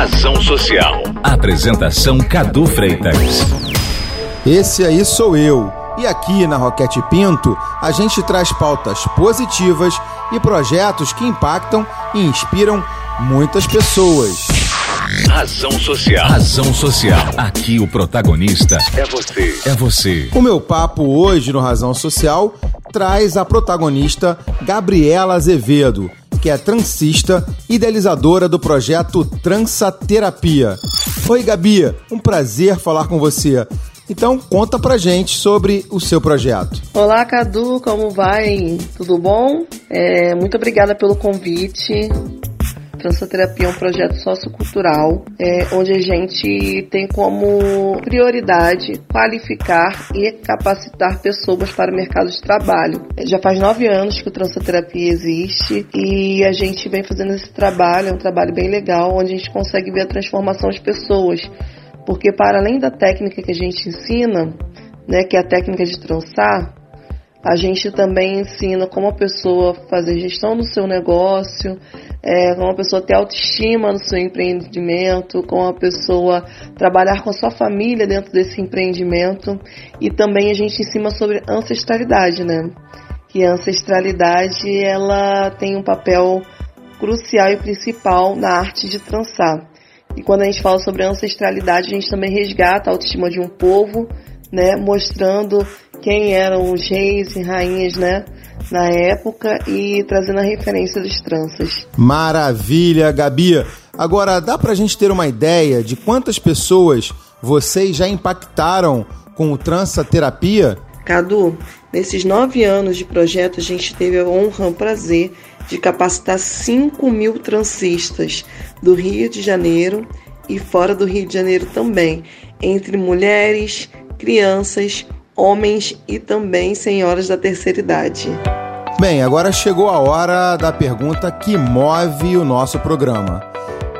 Razão Social. Apresentação Cadu Freitas. Esse aí sou eu. E aqui na Roquete Pinto, a gente traz pautas positivas e projetos que impactam e inspiram muitas pessoas. Razão Social. Razão Social. Aqui o protagonista é você. É você. O meu papo hoje no Razão Social traz a protagonista Gabriela Azevedo, que é transista, idealizadora do projeto Transaterapia. Oi, Gabi, um prazer falar com você. Então, conta pra gente sobre o seu projeto. Olá, Cadu, como vai? Tudo bom? É, muito obrigada pelo convite. Transoterapia é um projeto sociocultural é, onde a gente tem como prioridade qualificar e capacitar pessoas para o mercado de trabalho. É, já faz nove anos que o Transoterapia existe e a gente vem fazendo esse trabalho, é um trabalho bem legal, onde a gente consegue ver a transformação de pessoas. Porque para além da técnica que a gente ensina, né, que é a técnica de trançar, a gente também ensina como a pessoa fazer gestão do seu negócio, é, como a pessoa ter autoestima no seu empreendimento, como a pessoa trabalhar com a sua família dentro desse empreendimento. E também a gente ensina sobre ancestralidade, né? Que a ancestralidade ela tem um papel crucial e principal na arte de trançar. E quando a gente fala sobre ancestralidade, a gente também resgata a autoestima de um povo, né? Mostrando quem eram os reis e rainhas, né? Na época e trazendo a referência dos tranças. Maravilha, Gabi! Agora, dá pra gente ter uma ideia de quantas pessoas vocês já impactaram com o trança terapia? Cadu, nesses nove anos de projeto, a gente teve a honra, o prazer de capacitar 5 mil transistas do Rio de Janeiro e fora do Rio de Janeiro também, entre mulheres, crianças, homens e também senhoras da terceira idade. Bem, agora chegou a hora da pergunta que move o nosso programa.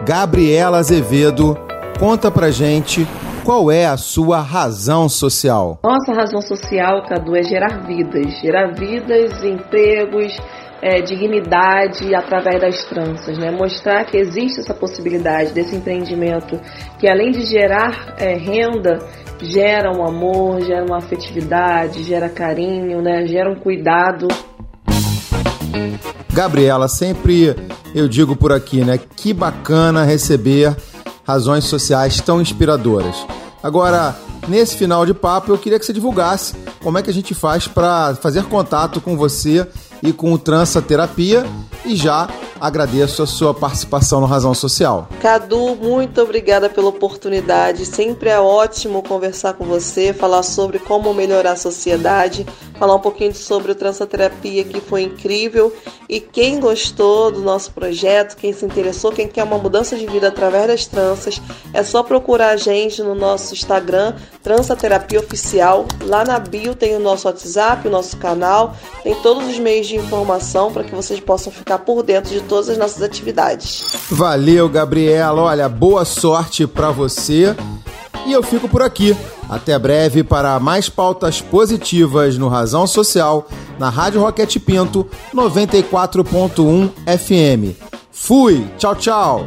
Gabriela Azevedo, conta pra gente qual é a sua razão social. Nossa razão social, Cadu, é gerar vidas. Gerar vidas, empregos, é, dignidade através das tranças, né? Mostrar que existe essa possibilidade desse empreendimento que além de gerar é, renda, gera um amor, gera uma afetividade, gera carinho, né? Gera um cuidado. Gabriela, sempre eu digo por aqui, né? Que bacana receber razões sociais tão inspiradoras. Agora, nesse final de papo, eu queria que você divulgasse como é que a gente faz para fazer contato com você e com o Trança Terapia e já agradeço a sua participação no Razão Social. Cadu, muito obrigada pela oportunidade. Sempre é ótimo conversar com você, falar sobre como melhorar a sociedade, falar um pouquinho sobre o Transaterapia, que foi incrível. E quem gostou do nosso projeto, quem se interessou, quem quer uma mudança de vida através das tranças, é só procurar a gente no nosso Instagram, Transaterapia Oficial. Lá na bio tem o nosso WhatsApp, o nosso canal, tem todos os meios de informação para que vocês possam ficar por dentro de todas as nossas atividades. Valeu, Gabriela. Olha, boa sorte para você. E eu fico por aqui. Até breve para mais pautas positivas no Razão Social, na Rádio Roquete Pinto 94.1 FM. Fui, tchau, tchau.